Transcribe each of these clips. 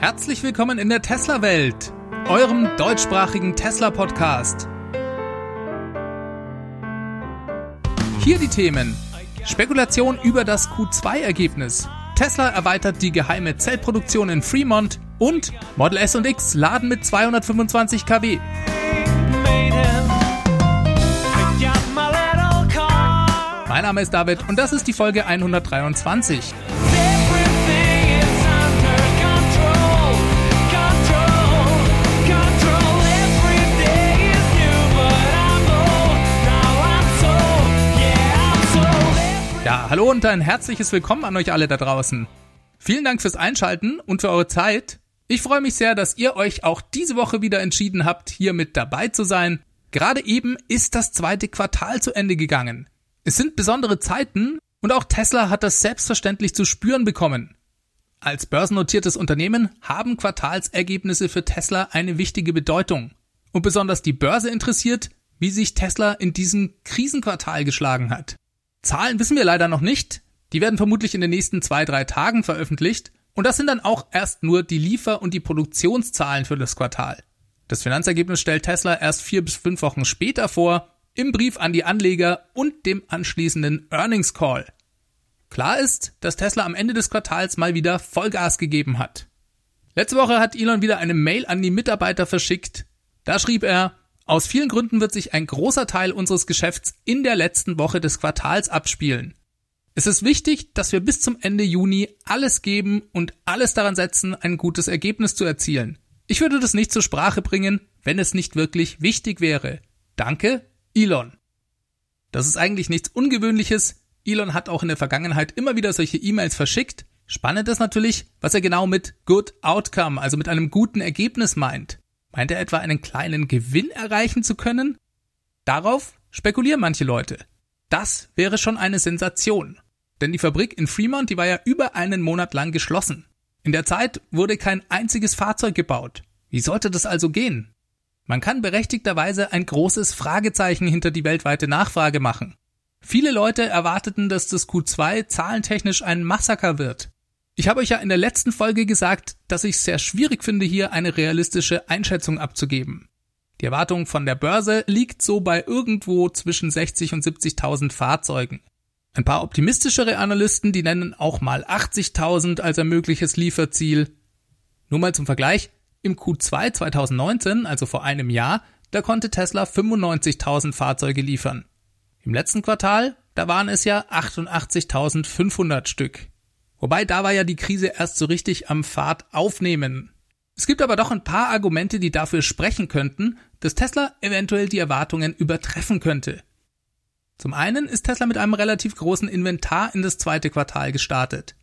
Herzlich willkommen in der Tesla-Welt, eurem deutschsprachigen Tesla-Podcast. Hier die Themen. Spekulation über das Q2-Ergebnis. Tesla erweitert die geheime Zellproduktion in Fremont und Model S und X laden mit 225 kW. Mein Name ist David und das ist die Folge 123. Ja, hallo und ein herzliches Willkommen an euch alle da draußen. Vielen Dank fürs Einschalten und für eure Zeit. Ich freue mich sehr, dass ihr euch auch diese Woche wieder entschieden habt, hier mit dabei zu sein. Gerade eben ist das zweite Quartal zu Ende gegangen. Es sind besondere Zeiten und auch Tesla hat das selbstverständlich zu spüren bekommen. Als börsennotiertes Unternehmen haben Quartalsergebnisse für Tesla eine wichtige Bedeutung. Und besonders die Börse interessiert, wie sich Tesla in diesem Krisenquartal geschlagen hat. Zahlen wissen wir leider noch nicht. Die werden vermutlich in den nächsten zwei, drei Tagen veröffentlicht. Und das sind dann auch erst nur die Liefer- und die Produktionszahlen für das Quartal. Das Finanzergebnis stellt Tesla erst vier bis fünf Wochen später vor, im Brief an die Anleger und dem anschließenden Earnings Call. Klar ist, dass Tesla am Ende des Quartals mal wieder Vollgas gegeben hat. Letzte Woche hat Elon wieder eine Mail an die Mitarbeiter verschickt. Da schrieb er, aus vielen Gründen wird sich ein großer Teil unseres Geschäfts in der letzten Woche des Quartals abspielen. Es ist wichtig, dass wir bis zum Ende Juni alles geben und alles daran setzen, ein gutes Ergebnis zu erzielen. Ich würde das nicht zur Sprache bringen, wenn es nicht wirklich wichtig wäre. Danke, Elon. Das ist eigentlich nichts Ungewöhnliches. Elon hat auch in der Vergangenheit immer wieder solche E-Mails verschickt. Spannend ist natürlich, was er genau mit Good Outcome, also mit einem guten Ergebnis meint. Meint er etwa einen kleinen Gewinn erreichen zu können? Darauf spekulieren manche Leute. Das wäre schon eine Sensation. Denn die Fabrik in Fremont, die war ja über einen Monat lang geschlossen. In der Zeit wurde kein einziges Fahrzeug gebaut. Wie sollte das also gehen? Man kann berechtigterweise ein großes Fragezeichen hinter die weltweite Nachfrage machen. Viele Leute erwarteten, dass das Q2 zahlentechnisch ein Massaker wird. Ich habe euch ja in der letzten Folge gesagt, dass ich es sehr schwierig finde, hier eine realistische Einschätzung abzugeben. Die Erwartung von der Börse liegt so bei irgendwo zwischen 60 und 70.000 Fahrzeugen. Ein paar optimistischere Analysten, die nennen auch mal 80.000 als ein mögliches Lieferziel. Nur mal zum Vergleich, im Q2 2019, also vor einem Jahr, da konnte Tesla 95.000 Fahrzeuge liefern. Im letzten Quartal, da waren es ja 88.500 Stück. Wobei da war ja die Krise erst so richtig am Fahrt aufnehmen. Es gibt aber doch ein paar Argumente, die dafür sprechen könnten, dass Tesla eventuell die Erwartungen übertreffen könnte. Zum einen ist Tesla mit einem relativ großen Inventar in das zweite Quartal gestartet.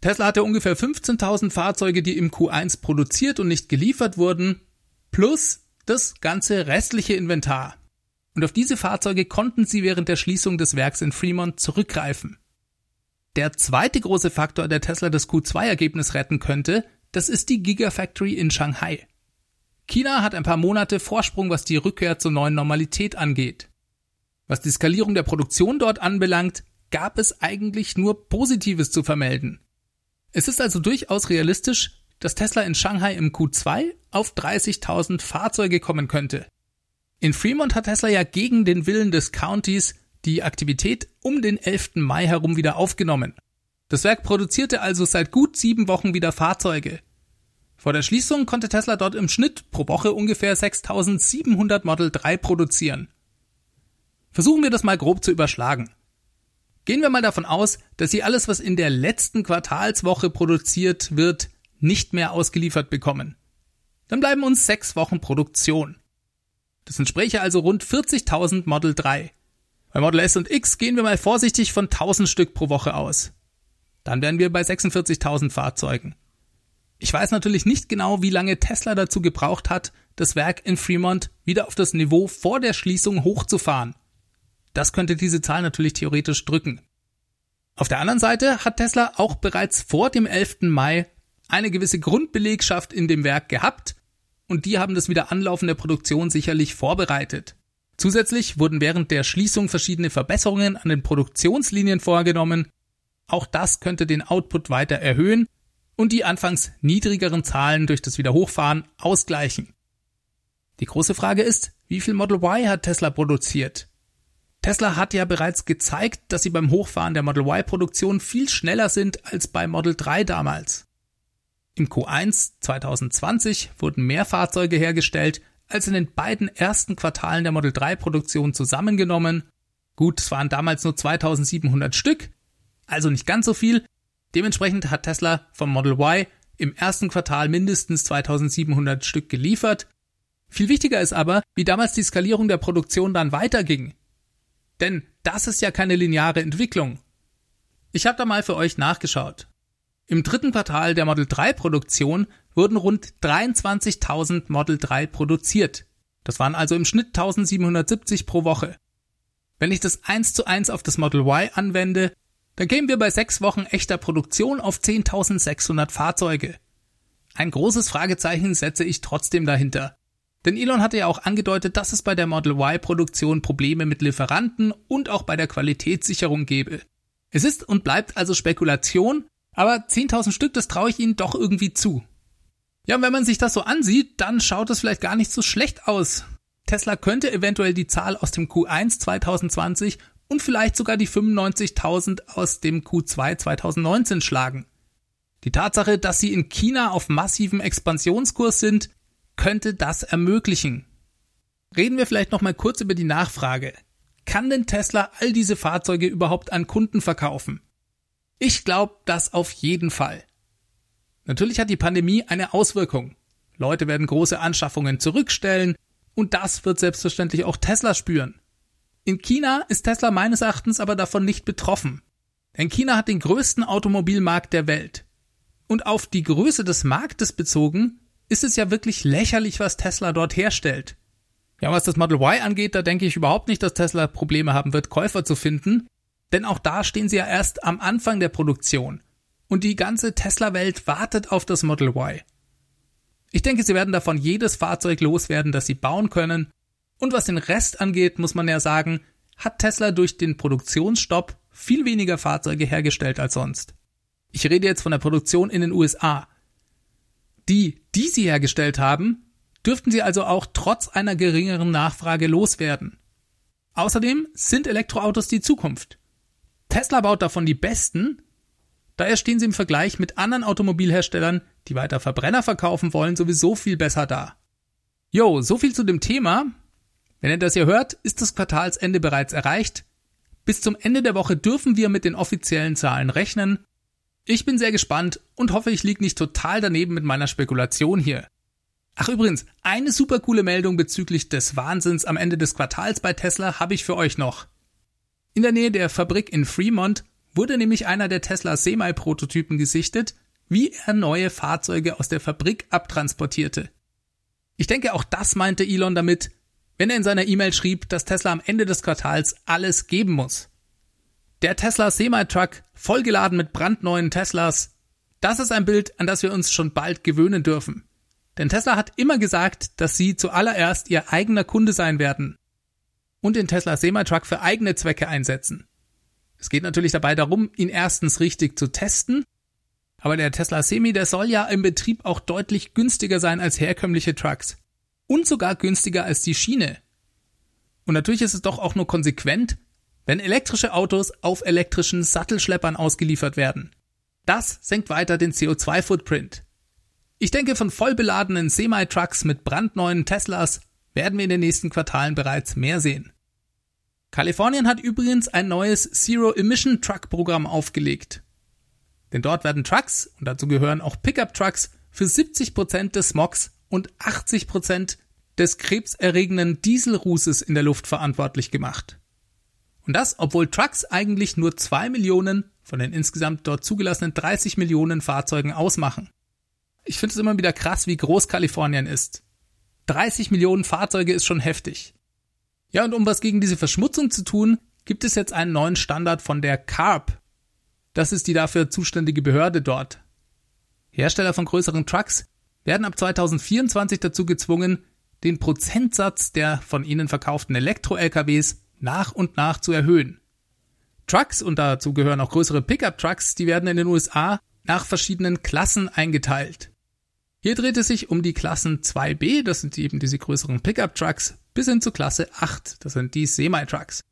Tesla hatte ungefähr 15.000 Fahrzeuge, die im Q1 produziert und nicht geliefert wurden, plus das ganze restliche Inventar. Und auf diese Fahrzeuge konnten sie während der Schließung des Werks in Fremont zurückgreifen. Der zweite große Faktor, der Tesla das Q2-Ergebnis retten könnte, das ist die Gigafactory in Shanghai. China hat ein paar Monate Vorsprung, was die Rückkehr zur neuen Normalität angeht. Was die Skalierung der Produktion dort anbelangt, gab es eigentlich nur Positives zu vermelden. Es ist also durchaus realistisch, dass Tesla in Shanghai im Q2 auf 30.000 Fahrzeuge kommen könnte. In Fremont hat Tesla ja gegen den Willen des Countys die Aktivität um den 11. Mai herum wieder aufgenommen. Das Werk produzierte also seit gut sieben Wochen wieder Fahrzeuge. Vor der Schließung konnte Tesla dort im Schnitt pro Woche ungefähr 6700 Model 3 produzieren. Versuchen wir das mal grob zu überschlagen. Gehen wir mal davon aus, dass Sie alles, was in der letzten Quartalswoche produziert wird, nicht mehr ausgeliefert bekommen. Dann bleiben uns sechs Wochen Produktion. Das entspräche also rund 40.000 Model 3. Bei Model S und X gehen wir mal vorsichtig von 1000 Stück pro Woche aus. Dann wären wir bei 46.000 Fahrzeugen. Ich weiß natürlich nicht genau, wie lange Tesla dazu gebraucht hat, das Werk in Fremont wieder auf das Niveau vor der Schließung hochzufahren. Das könnte diese Zahl natürlich theoretisch drücken. Auf der anderen Seite hat Tesla auch bereits vor dem 11. Mai eine gewisse Grundbelegschaft in dem Werk gehabt und die haben das Wiederanlaufen der Produktion sicherlich vorbereitet. Zusätzlich wurden während der Schließung verschiedene Verbesserungen an den Produktionslinien vorgenommen. Auch das könnte den Output weiter erhöhen und die anfangs niedrigeren Zahlen durch das Wiederhochfahren ausgleichen. Die große Frage ist, wie viel Model Y hat Tesla produziert? Tesla hat ja bereits gezeigt, dass sie beim Hochfahren der Model Y-Produktion viel schneller sind als bei Model 3 damals. Im Q1 2020 wurden mehr Fahrzeuge hergestellt als in den beiden ersten Quartalen der Model 3 Produktion zusammengenommen. Gut, es waren damals nur 2700 Stück, also nicht ganz so viel. Dementsprechend hat Tesla vom Model Y im ersten Quartal mindestens 2700 Stück geliefert. Viel wichtiger ist aber, wie damals die Skalierung der Produktion dann weiterging. Denn das ist ja keine lineare Entwicklung. Ich habe da mal für euch nachgeschaut. Im dritten Quartal der Model 3 Produktion wurden rund 23.000 Model 3 produziert. Das waren also im Schnitt 1770 pro Woche. Wenn ich das eins zu eins auf das Model Y anwende, dann kämen wir bei sechs Wochen echter Produktion auf 10.600 Fahrzeuge. Ein großes Fragezeichen setze ich trotzdem dahinter. Denn Elon hatte ja auch angedeutet, dass es bei der Model Y-Produktion Probleme mit Lieferanten und auch bei der Qualitätssicherung gäbe. Es ist und bleibt also Spekulation, aber 10.000 Stück, das traue ich Ihnen doch irgendwie zu. Ja, und wenn man sich das so ansieht, dann schaut es vielleicht gar nicht so schlecht aus. Tesla könnte eventuell die Zahl aus dem Q1 2020 und vielleicht sogar die 95.000 aus dem Q2 2019 schlagen. Die Tatsache, dass sie in China auf massivem Expansionskurs sind, könnte das ermöglichen. Reden wir vielleicht noch mal kurz über die Nachfrage. Kann denn Tesla all diese Fahrzeuge überhaupt an Kunden verkaufen? Ich glaube das auf jeden Fall. Natürlich hat die Pandemie eine Auswirkung. Leute werden große Anschaffungen zurückstellen und das wird selbstverständlich auch Tesla spüren. In China ist Tesla meines Erachtens aber davon nicht betroffen. Denn China hat den größten Automobilmarkt der Welt. Und auf die Größe des Marktes bezogen ist es ja wirklich lächerlich, was Tesla dort herstellt. Ja, was das Model Y angeht, da denke ich überhaupt nicht, dass Tesla Probleme haben wird, Käufer zu finden. Denn auch da stehen sie ja erst am Anfang der Produktion. Und die ganze Tesla-Welt wartet auf das Model Y. Ich denke, sie werden davon jedes Fahrzeug loswerden, das sie bauen können. Und was den Rest angeht, muss man ja sagen, hat Tesla durch den Produktionsstopp viel weniger Fahrzeuge hergestellt als sonst. Ich rede jetzt von der Produktion in den USA. Die, die sie hergestellt haben, dürften sie also auch trotz einer geringeren Nachfrage loswerden. Außerdem sind Elektroautos die Zukunft. Tesla baut davon die besten, daher stehen sie im Vergleich mit anderen Automobilherstellern, die weiter Verbrenner verkaufen wollen, sowieso viel besser da. Jo, so viel zu dem Thema. Wenn ihr das hier hört, ist das Quartalsende bereits erreicht. Bis zum Ende der Woche dürfen wir mit den offiziellen Zahlen rechnen. Ich bin sehr gespannt und hoffe, ich liege nicht total daneben mit meiner Spekulation hier. Ach übrigens, eine super coole Meldung bezüglich des Wahnsinns am Ende des Quartals bei Tesla habe ich für euch noch. In der Nähe der Fabrik in Fremont wurde nämlich einer der Tesla Semi-Prototypen gesichtet, wie er neue Fahrzeuge aus der Fabrik abtransportierte. Ich denke, auch das meinte Elon damit, wenn er in seiner E-Mail schrieb, dass Tesla am Ende des Quartals alles geben muss. Der Tesla Semi-Truck, vollgeladen mit brandneuen Teslas, das ist ein Bild, an das wir uns schon bald gewöhnen dürfen. Denn Tesla hat immer gesagt, dass sie zuallererst ihr eigener Kunde sein werden und den Tesla Semi-Truck für eigene Zwecke einsetzen. Es geht natürlich dabei darum, ihn erstens richtig zu testen, aber der Tesla Semi, der soll ja im Betrieb auch deutlich günstiger sein als herkömmliche Trucks. Und sogar günstiger als die Schiene. Und natürlich ist es doch auch nur konsequent, wenn elektrische Autos auf elektrischen Sattelschleppern ausgeliefert werden. Das senkt weiter den CO2-Footprint. Ich denke, von vollbeladenen Semi-Trucks mit brandneuen Teslas werden wir in den nächsten Quartalen bereits mehr sehen. Kalifornien hat übrigens ein neues Zero-Emission-Truck-Programm aufgelegt. Denn dort werden Trucks, und dazu gehören auch Pickup-Trucks, für 70% des Smogs und 80% des krebserregenden Dieselrußes in der Luft verantwortlich gemacht. Und das, obwohl Trucks eigentlich nur 2 Millionen von den insgesamt dort zugelassenen 30 Millionen Fahrzeugen ausmachen. Ich finde es immer wieder krass, wie groß Kalifornien ist. 30 Millionen Fahrzeuge ist schon heftig. Ja, und um was gegen diese Verschmutzung zu tun, gibt es jetzt einen neuen Standard von der CARB. Das ist die dafür zuständige Behörde dort. Hersteller von größeren Trucks werden ab 2024 dazu gezwungen, den Prozentsatz der von ihnen verkauften Elektro-LKWs nach und nach zu erhöhen. Trucks, und dazu gehören auch größere Pickup-Trucks, die werden in den USA nach verschiedenen Klassen eingeteilt. Hier dreht es sich um die Klassen 2b, das sind eben diese größeren Pickup-Trucks, bis hin zu Klasse 8, das sind die Semi-Trucks.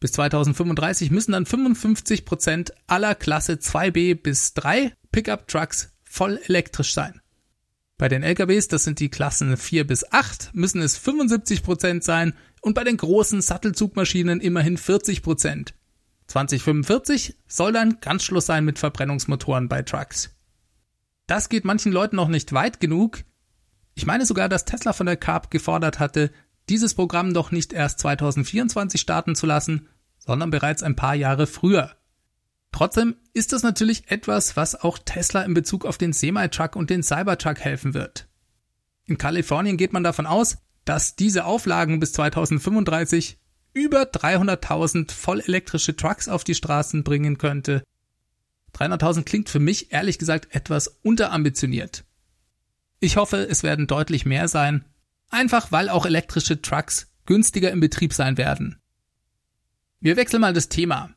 Bis 2035 müssen dann 55 Prozent aller Klasse 2b bis 3 Pickup-Trucks voll elektrisch sein. Bei den LKWs, das sind die Klassen 4 bis 8, müssen es 75 Prozent sein und bei den großen Sattelzugmaschinen immerhin 40%. Prozent. 2045 soll dann ganz Schluss sein mit Verbrennungsmotoren bei Trucks. Das geht manchen Leuten noch nicht weit genug. Ich meine sogar, dass Tesla von der CARB gefordert hatte, dieses Programm doch nicht erst 2024 starten zu lassen, sondern bereits ein paar Jahre früher. Trotzdem ist das natürlich etwas, was auch Tesla in Bezug auf den Semi-Truck und den Cybertruck helfen wird. In Kalifornien geht man davon aus, dass diese Auflagen bis 2035 über 300.000 vollelektrische Trucks auf die Straßen bringen könnte 300.000 klingt für mich ehrlich gesagt etwas unterambitioniert. Ich hoffe, es werden deutlich mehr sein, einfach weil auch elektrische Trucks günstiger im Betrieb sein werden. Wir wechseln mal das Thema.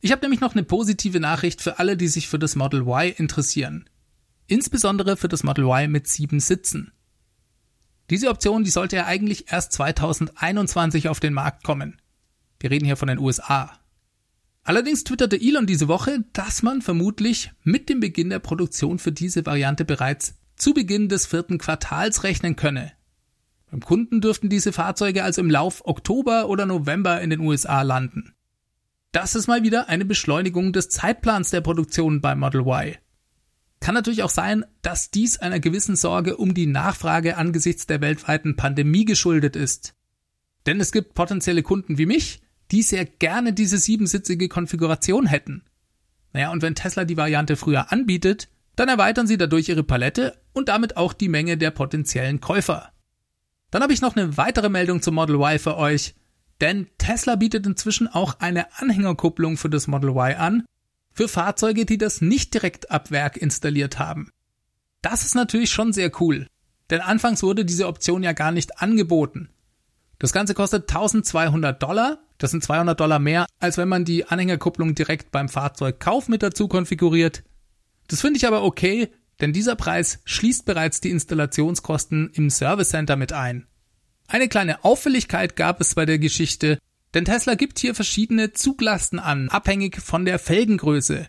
Ich habe nämlich noch eine positive Nachricht für alle, die sich für das Model Y interessieren. Insbesondere für das Model Y mit sieben Sitzen. Diese Option, die sollte ja eigentlich erst 2021 auf den Markt kommen. Wir reden hier von den USA. Allerdings twitterte Elon diese Woche, dass man vermutlich mit dem Beginn der Produktion für diese Variante bereits zu Beginn des vierten Quartals rechnen könne. Beim Kunden dürften diese Fahrzeuge also im Lauf Oktober oder November in den USA landen. Das ist mal wieder eine Beschleunigung des Zeitplans der Produktion beim Model Y. Kann natürlich auch sein, dass dies einer gewissen Sorge um die Nachfrage angesichts der weltweiten Pandemie geschuldet ist. Denn es gibt potenzielle Kunden wie mich, die sehr gerne diese siebensitzige Konfiguration hätten. Naja, und wenn Tesla die Variante früher anbietet, dann erweitern sie dadurch ihre Palette und damit auch die Menge der potenziellen Käufer. Dann habe ich noch eine weitere Meldung zum Model Y für euch, denn Tesla bietet inzwischen auch eine Anhängerkupplung für das Model Y an, für Fahrzeuge, die das nicht direkt ab Werk installiert haben. Das ist natürlich schon sehr cool, denn anfangs wurde diese Option ja gar nicht angeboten. Das Ganze kostet 1200 Dollar. Das sind 200 Dollar mehr, als wenn man die Anhängerkupplung direkt beim Fahrzeugkauf mit dazu konfiguriert. Das finde ich aber okay, denn dieser Preis schließt bereits die Installationskosten im Service Center mit ein. Eine kleine Auffälligkeit gab es bei der Geschichte, denn Tesla gibt hier verschiedene Zuglasten an, abhängig von der Felgengröße.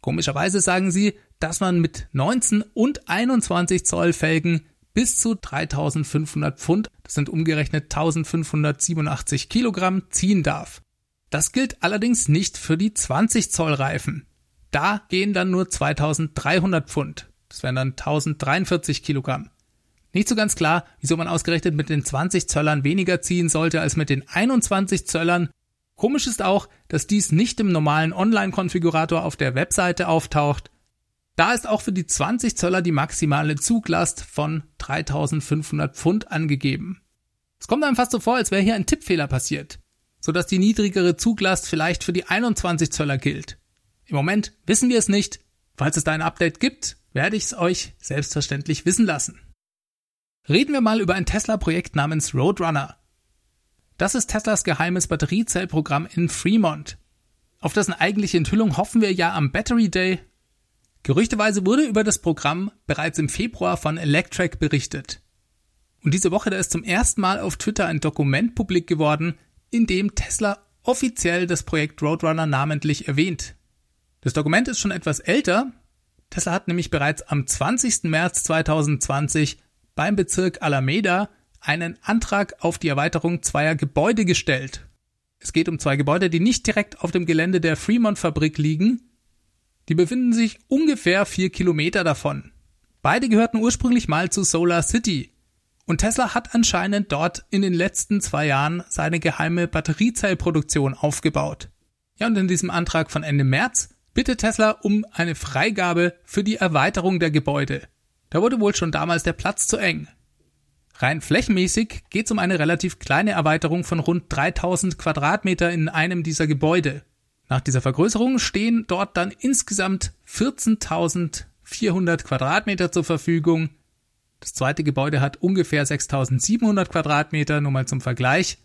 Komischerweise sagen sie, dass man mit 19 und 21 Zoll Felgen bis zu 3500 Pfund, das sind umgerechnet 1587 Kilogramm, ziehen darf. Das gilt allerdings nicht für die 20 Zoll Reifen. Da gehen dann nur 2300 Pfund. Das wären dann 1043 Kilogramm. Nicht so ganz klar, wieso man ausgerechnet mit den 20 Zöllern weniger ziehen sollte als mit den 21 Zöllern. Komisch ist auch, dass dies nicht im normalen Online-Konfigurator auf der Webseite auftaucht, da ist auch für die 20 Zöller die maximale Zuglast von 3500 Pfund angegeben. Es kommt einem fast so vor, als wäre hier ein Tippfehler passiert, sodass die niedrigere Zuglast vielleicht für die 21 Zöller gilt. Im Moment wissen wir es nicht. Falls es da ein Update gibt, werde ich es euch selbstverständlich wissen lassen. Reden wir mal über ein Tesla-Projekt namens Roadrunner. Das ist Teslas geheimes Batteriezellprogramm in Fremont. Auf dessen eigentliche Enthüllung hoffen wir ja am Battery Day Gerüchteweise wurde über das Programm bereits im Februar von Electrek berichtet. Und diese Woche da ist zum ersten Mal auf Twitter ein Dokument publik geworden, in dem Tesla offiziell das Projekt Roadrunner namentlich erwähnt. Das Dokument ist schon etwas älter. Tesla hat nämlich bereits am 20. März 2020 beim Bezirk Alameda einen Antrag auf die Erweiterung zweier Gebäude gestellt. Es geht um zwei Gebäude, die nicht direkt auf dem Gelände der Fremont Fabrik liegen, die befinden sich ungefähr vier Kilometer davon. Beide gehörten ursprünglich mal zu Solar City. Und Tesla hat anscheinend dort in den letzten zwei Jahren seine geheime Batteriezellproduktion aufgebaut. Ja, und in diesem Antrag von Ende März bittet Tesla um eine Freigabe für die Erweiterung der Gebäude. Da wurde wohl schon damals der Platz zu eng. Rein flächenmäßig geht es um eine relativ kleine Erweiterung von rund 3000 Quadratmeter in einem dieser Gebäude. Nach dieser Vergrößerung stehen dort dann insgesamt 14.400 Quadratmeter zur Verfügung. Das zweite Gebäude hat ungefähr 6.700 Quadratmeter, nur mal zum Vergleich.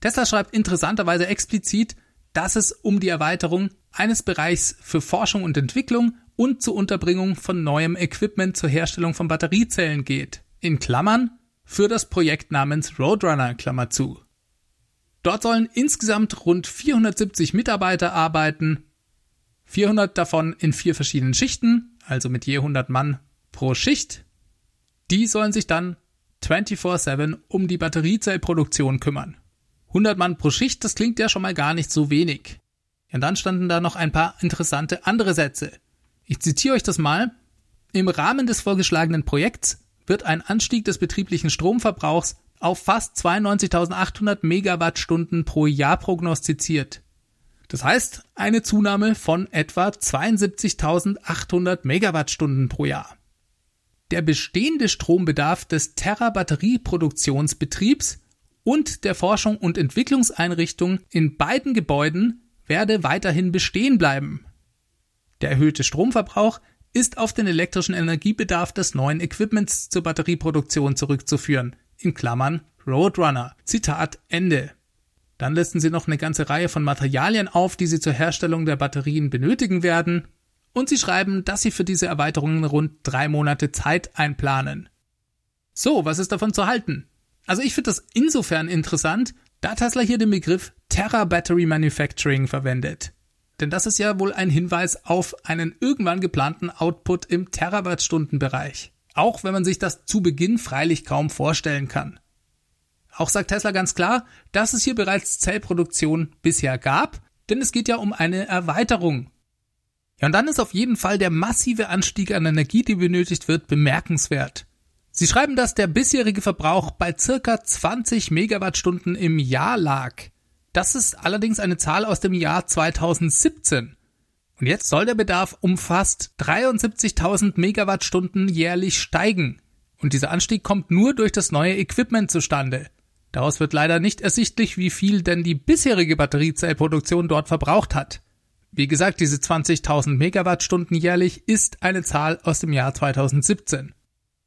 Tesla schreibt interessanterweise explizit, dass es um die Erweiterung eines Bereichs für Forschung und Entwicklung und zur Unterbringung von neuem Equipment zur Herstellung von Batteriezellen geht. In Klammern für das Projekt namens Roadrunner, Klammer zu. Dort sollen insgesamt rund 470 Mitarbeiter arbeiten, 400 davon in vier verschiedenen Schichten, also mit je 100 Mann pro Schicht. Die sollen sich dann 24/7 um die Batteriezellproduktion kümmern. 100 Mann pro Schicht, das klingt ja schon mal gar nicht so wenig. Und dann standen da noch ein paar interessante andere Sätze. Ich zitiere euch das mal. Im Rahmen des vorgeschlagenen Projekts wird ein Anstieg des betrieblichen Stromverbrauchs auf fast 92.800 Megawattstunden pro Jahr prognostiziert. Das heißt, eine Zunahme von etwa 72.800 Megawattstunden pro Jahr. Der bestehende Strombedarf des Terra Batterieproduktionsbetriebs und der Forschung und Entwicklungseinrichtung in beiden Gebäuden werde weiterhin bestehen bleiben. Der erhöhte Stromverbrauch ist auf den elektrischen Energiebedarf des neuen Equipments zur Batterieproduktion zurückzuführen, in Klammern Roadrunner. Zitat Ende. Dann listen sie noch eine ganze Reihe von Materialien auf, die sie zur Herstellung der Batterien benötigen werden. Und sie schreiben, dass sie für diese Erweiterungen rund drei Monate Zeit einplanen. So, was ist davon zu halten? Also ich finde das insofern interessant, da Tesla hier den Begriff Terra Battery Manufacturing verwendet. Denn das ist ja wohl ein Hinweis auf einen irgendwann geplanten Output im Terawattstundenbereich. Auch wenn man sich das zu Beginn freilich kaum vorstellen kann. Auch sagt Tesla ganz klar, dass es hier bereits Zellproduktion bisher gab, denn es geht ja um eine Erweiterung. Ja, und dann ist auf jeden Fall der massive Anstieg an Energie, die benötigt wird, bemerkenswert. Sie schreiben, dass der bisherige Verbrauch bei circa 20 Megawattstunden im Jahr lag. Das ist allerdings eine Zahl aus dem Jahr 2017. Und jetzt soll der Bedarf um fast 73.000 Megawattstunden jährlich steigen. Und dieser Anstieg kommt nur durch das neue Equipment zustande. Daraus wird leider nicht ersichtlich, wie viel denn die bisherige Batteriezellproduktion dort verbraucht hat. Wie gesagt, diese 20.000 Megawattstunden jährlich ist eine Zahl aus dem Jahr 2017.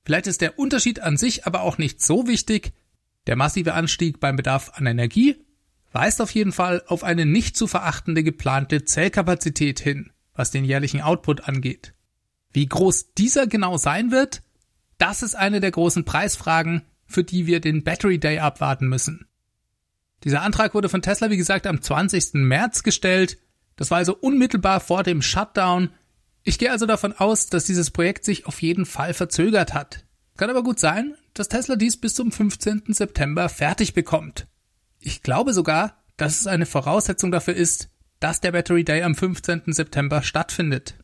Vielleicht ist der Unterschied an sich aber auch nicht so wichtig. Der massive Anstieg beim Bedarf an Energie weist auf jeden Fall auf eine nicht zu verachtende geplante Zellkapazität hin, was den jährlichen Output angeht. Wie groß dieser genau sein wird, das ist eine der großen Preisfragen, für die wir den Battery Day abwarten müssen. Dieser Antrag wurde von Tesla, wie gesagt, am 20. März gestellt. Das war also unmittelbar vor dem Shutdown. Ich gehe also davon aus, dass dieses Projekt sich auf jeden Fall verzögert hat. Kann aber gut sein, dass Tesla dies bis zum 15. September fertig bekommt. Ich glaube sogar, dass es eine Voraussetzung dafür ist, dass der Battery Day am 15. September stattfindet.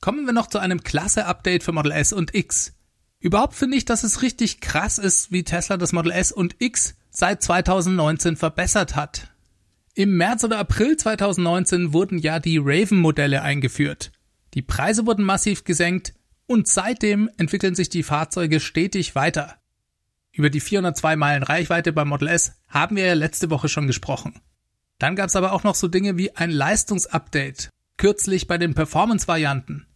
Kommen wir noch zu einem klasse Update für Model S und X. Überhaupt finde ich, dass es richtig krass ist, wie Tesla das Model S und X seit 2019 verbessert hat. Im März oder April 2019 wurden ja die Raven-Modelle eingeführt. Die Preise wurden massiv gesenkt und seitdem entwickeln sich die Fahrzeuge stetig weiter. Über die 402 Meilen Reichweite beim Model S haben wir ja letzte Woche schon gesprochen. Dann gab es aber auch noch so Dinge wie ein Leistungsupdate, kürzlich bei den Performance-Varianten.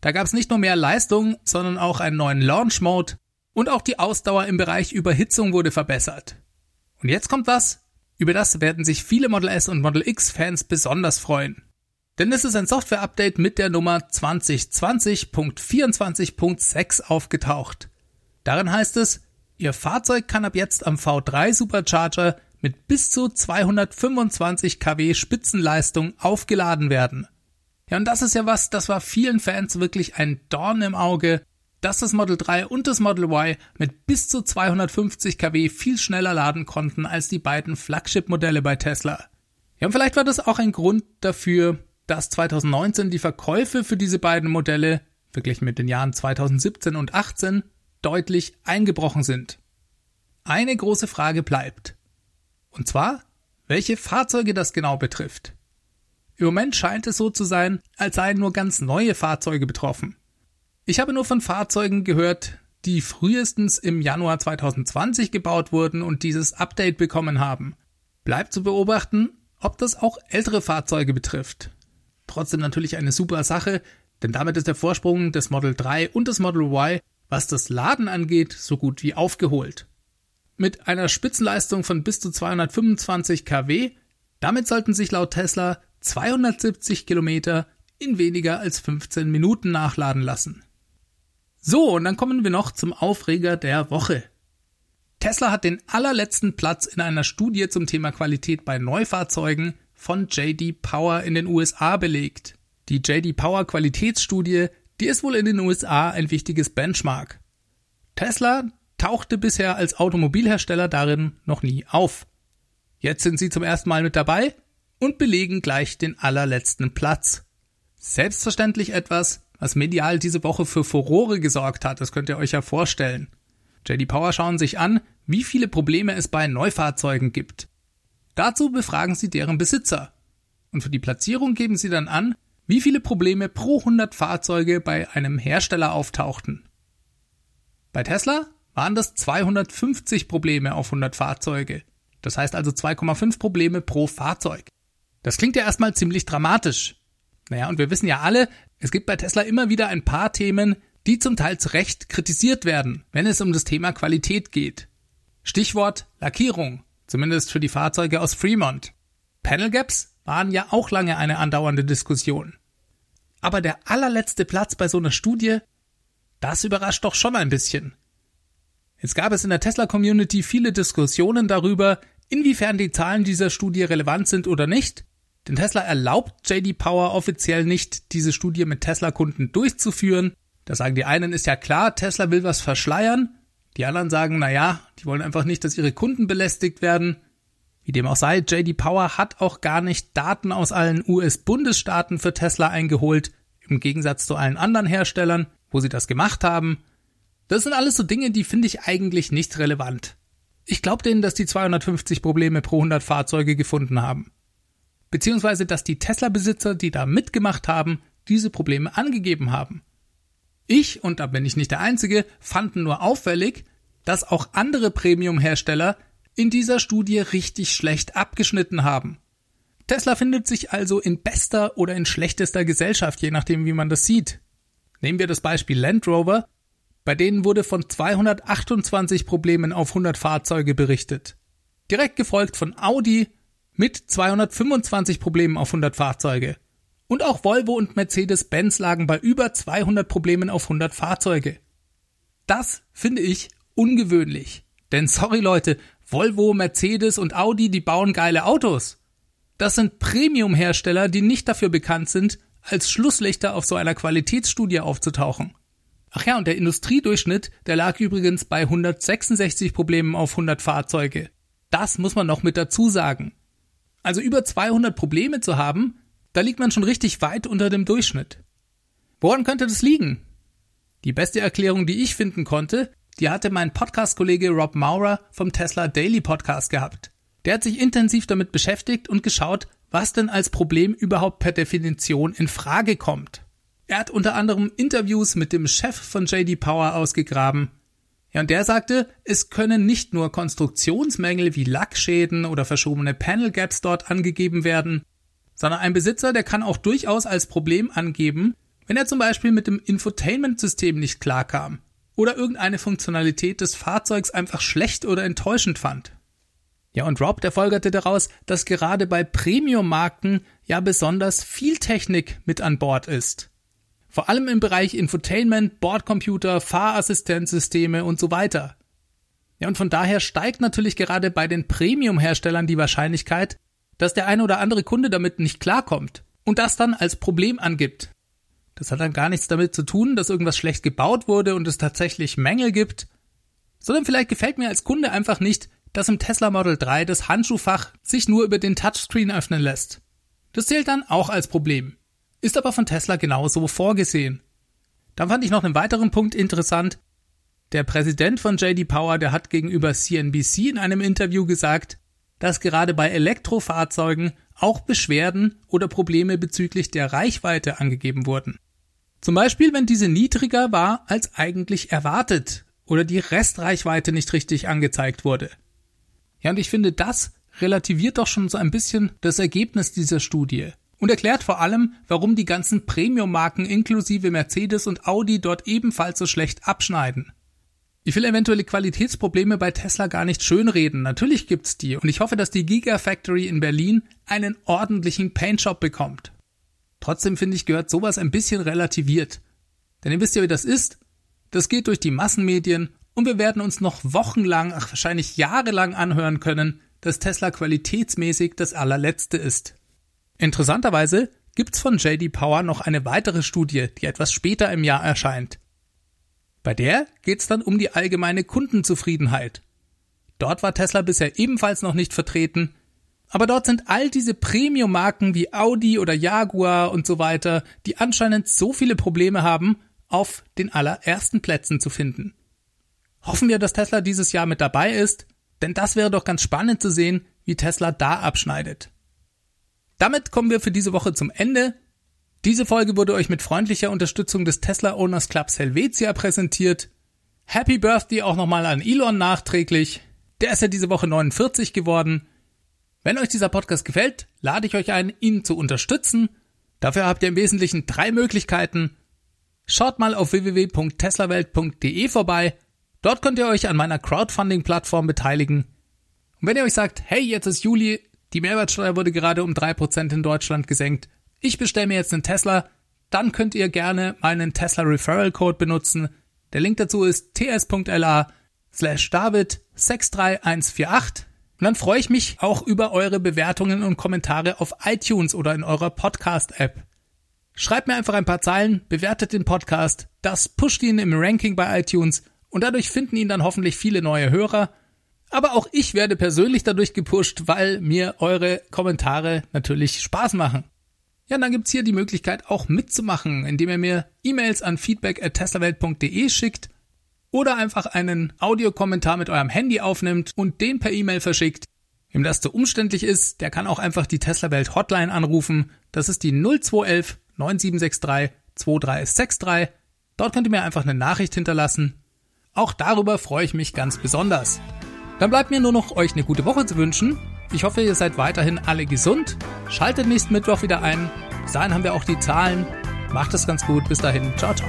Da gab es nicht nur mehr Leistung, sondern auch einen neuen Launch-Mode und auch die Ausdauer im Bereich Überhitzung wurde verbessert. Und jetzt kommt was, über das werden sich viele Model S und Model X Fans besonders freuen. Denn es ist ein Software-Update mit der Nummer 2020.24.6 aufgetaucht. Darin heißt es, Ihr Fahrzeug kann ab jetzt am V3 Supercharger mit bis zu 225 kW Spitzenleistung aufgeladen werden. Ja, und das ist ja was, das war vielen Fans wirklich ein Dorn im Auge, dass das Model 3 und das Model Y mit bis zu 250 kW viel schneller laden konnten als die beiden Flagship-Modelle bei Tesla. Ja, und vielleicht war das auch ein Grund dafür, dass 2019 die Verkäufe für diese beiden Modelle, verglichen mit den Jahren 2017 und 2018, deutlich eingebrochen sind. Eine große Frage bleibt. Und zwar, welche Fahrzeuge das genau betrifft. Im Moment scheint es so zu sein, als seien nur ganz neue Fahrzeuge betroffen. Ich habe nur von Fahrzeugen gehört, die frühestens im Januar 2020 gebaut wurden und dieses Update bekommen haben. Bleibt zu beobachten, ob das auch ältere Fahrzeuge betrifft. Trotzdem natürlich eine super Sache, denn damit ist der Vorsprung des Model 3 und des Model Y was das Laden angeht, so gut wie aufgeholt. Mit einer Spitzenleistung von bis zu 225 kW Damit sollten sich laut Tesla 270 Kilometer in weniger als 15 Minuten nachladen lassen. So, und dann kommen wir noch zum Aufreger der Woche. Tesla hat den allerletzten Platz in einer Studie zum Thema Qualität bei Neufahrzeugen von JD Power in den USA belegt. Die JD Power Qualitätsstudie, die ist wohl in den USA ein wichtiges Benchmark. Tesla tauchte bisher als Automobilhersteller darin noch nie auf. Jetzt sind sie zum ersten Mal mit dabei und belegen gleich den allerletzten Platz. Selbstverständlich etwas, was medial diese Woche für Furore gesorgt hat, das könnt ihr euch ja vorstellen. JD Power schauen sich an, wie viele Probleme es bei Neufahrzeugen gibt. Dazu befragen sie deren Besitzer. Und für die Platzierung geben sie dann an, wie viele Probleme pro 100 Fahrzeuge bei einem Hersteller auftauchten. Bei Tesla waren das 250 Probleme auf 100 Fahrzeuge. Das heißt also 2,5 Probleme pro Fahrzeug. Das klingt ja erstmal ziemlich dramatisch. Naja, und wir wissen ja alle, es gibt bei Tesla immer wieder ein paar Themen, die zum Teil zu Recht kritisiert werden, wenn es um das Thema Qualität geht. Stichwort Lackierung, zumindest für die Fahrzeuge aus Fremont. Panel Gaps waren ja auch lange eine andauernde Diskussion. Aber der allerletzte Platz bei so einer Studie, das überrascht doch schon ein bisschen. Jetzt gab es in der Tesla-Community viele Diskussionen darüber, inwiefern die Zahlen dieser Studie relevant sind oder nicht, denn Tesla erlaubt JD Power offiziell nicht, diese Studie mit Tesla-Kunden durchzuführen. Da sagen die einen, ist ja klar, Tesla will was verschleiern. Die anderen sagen, na ja, die wollen einfach nicht, dass ihre Kunden belästigt werden. Wie dem auch sei, JD Power hat auch gar nicht Daten aus allen US-Bundesstaaten für Tesla eingeholt, im Gegensatz zu allen anderen Herstellern, wo sie das gemacht haben. Das sind alles so Dinge, die finde ich eigentlich nicht relevant. Ich glaube denen, dass die 250 Probleme pro 100 Fahrzeuge gefunden haben. Beziehungsweise, dass die Tesla-Besitzer, die da mitgemacht haben, diese Probleme angegeben haben. Ich, und da bin ich nicht der Einzige, fanden nur auffällig, dass auch andere Premium-Hersteller in dieser Studie richtig schlecht abgeschnitten haben. Tesla findet sich also in bester oder in schlechtester Gesellschaft, je nachdem, wie man das sieht. Nehmen wir das Beispiel Land Rover, bei denen wurde von 228 Problemen auf 100 Fahrzeuge berichtet. Direkt gefolgt von Audi mit 225 Problemen auf 100 Fahrzeuge. Und auch Volvo und Mercedes-Benz lagen bei über 200 Problemen auf 100 Fahrzeuge. Das finde ich ungewöhnlich. Denn sorry Leute, Volvo, Mercedes und Audi, die bauen geile Autos. Das sind Premium-Hersteller, die nicht dafür bekannt sind, als Schlusslichter auf so einer Qualitätsstudie aufzutauchen. Ach ja, und der Industriedurchschnitt, der lag übrigens bei 166 Problemen auf 100 Fahrzeuge. Das muss man noch mit dazu sagen. Also über 200 Probleme zu haben, da liegt man schon richtig weit unter dem Durchschnitt. Woran könnte das liegen? Die beste Erklärung, die ich finden konnte, die hatte mein Podcast-Kollege Rob Maurer vom Tesla Daily Podcast gehabt. Der hat sich intensiv damit beschäftigt und geschaut, was denn als Problem überhaupt per Definition in Frage kommt. Er hat unter anderem Interviews mit dem Chef von JD Power ausgegraben. Ja, und der sagte, es können nicht nur Konstruktionsmängel wie Lackschäden oder verschobene Panel Gaps dort angegeben werden, sondern ein Besitzer, der kann auch durchaus als Problem angeben, wenn er zum Beispiel mit dem Infotainment-System nicht klarkam oder irgendeine Funktionalität des Fahrzeugs einfach schlecht oder enttäuschend fand. Ja, und Rob, der folgerte daraus, dass gerade bei Premium-Marken ja besonders viel Technik mit an Bord ist. Vor allem im Bereich Infotainment, Bordcomputer, Fahrassistenzsysteme und so weiter. Ja, und von daher steigt natürlich gerade bei den Premium-Herstellern die Wahrscheinlichkeit, dass der eine oder andere Kunde damit nicht klarkommt und das dann als Problem angibt. Das hat dann gar nichts damit zu tun, dass irgendwas schlecht gebaut wurde und es tatsächlich Mängel gibt, sondern vielleicht gefällt mir als Kunde einfach nicht, dass im Tesla Model 3 das Handschuhfach sich nur über den Touchscreen öffnen lässt. Das zählt dann auch als Problem. Ist aber von Tesla genauso vorgesehen. Dann fand ich noch einen weiteren Punkt interessant. Der Präsident von JD Power, der hat gegenüber CNBC in einem Interview gesagt, dass gerade bei Elektrofahrzeugen auch Beschwerden oder Probleme bezüglich der Reichweite angegeben wurden. Zum Beispiel, wenn diese niedriger war als eigentlich erwartet oder die Restreichweite nicht richtig angezeigt wurde. Ja, und ich finde, das relativiert doch schon so ein bisschen das Ergebnis dieser Studie und erklärt vor allem, warum die ganzen Premium-Marken inklusive Mercedes und Audi dort ebenfalls so schlecht abschneiden. Ich will eventuelle Qualitätsprobleme bei Tesla gar nicht schönreden. Natürlich gibt's die und ich hoffe, dass die Gigafactory in Berlin einen ordentlichen Paintshop bekommt. Trotzdem finde ich, gehört sowas ein bisschen relativiert. Denn ihr wisst ja, wie das ist. Das geht durch die Massenmedien und wir werden uns noch wochenlang, ach wahrscheinlich jahrelang anhören können, dass Tesla qualitätsmäßig das allerletzte ist. Interessanterweise gibt's von JD Power noch eine weitere Studie, die etwas später im Jahr erscheint. Bei der geht's dann um die allgemeine Kundenzufriedenheit. Dort war Tesla bisher ebenfalls noch nicht vertreten, aber dort sind all diese Premium-Marken wie Audi oder Jaguar und so weiter, die anscheinend so viele Probleme haben, auf den allerersten Plätzen zu finden. Hoffen wir, dass Tesla dieses Jahr mit dabei ist, denn das wäre doch ganz spannend zu sehen, wie Tesla da abschneidet. Damit kommen wir für diese Woche zum Ende. Diese Folge wurde euch mit freundlicher Unterstützung des Tesla Owners Clubs Helvetia präsentiert. Happy Birthday auch nochmal an Elon nachträglich. Der ist ja diese Woche 49 geworden. Wenn euch dieser Podcast gefällt, lade ich euch ein, ihn zu unterstützen. Dafür habt ihr im Wesentlichen drei Möglichkeiten. Schaut mal auf www.teslawelt.de vorbei. Dort könnt ihr euch an meiner Crowdfunding-Plattform beteiligen. Und wenn ihr euch sagt, hey, jetzt ist Juli, die Mehrwertsteuer wurde gerade um drei Prozent in Deutschland gesenkt, ich bestelle mir jetzt einen Tesla, dann könnt ihr gerne meinen Tesla Referral Code benutzen. Der Link dazu ist ts.la slash David 63148. Und dann freue ich mich auch über eure Bewertungen und Kommentare auf iTunes oder in eurer Podcast-App. Schreibt mir einfach ein paar Zeilen, bewertet den Podcast, das pusht ihn im Ranking bei iTunes und dadurch finden ihn dann hoffentlich viele neue Hörer. Aber auch ich werde persönlich dadurch gepusht, weil mir eure Kommentare natürlich Spaß machen. Ja, dann gibt's hier die Möglichkeit auch mitzumachen, indem ihr mir E-Mails an feedback@teslawelt.de schickt oder einfach einen Audiokommentar mit eurem Handy aufnimmt und den per E-Mail verschickt. Wem das zu umständlich ist, der kann auch einfach die Tesla Welt Hotline anrufen. Das ist die 0211 9763 2363. Dort könnt ihr mir einfach eine Nachricht hinterlassen. Auch darüber freue ich mich ganz besonders. Dann bleibt mir nur noch euch eine gute Woche zu wünschen. Ich hoffe, ihr seid weiterhin alle gesund. Schaltet nächsten Mittwoch wieder ein. Bis dahin haben wir auch die Zahlen. Macht es ganz gut. Bis dahin. Ciao, ciao.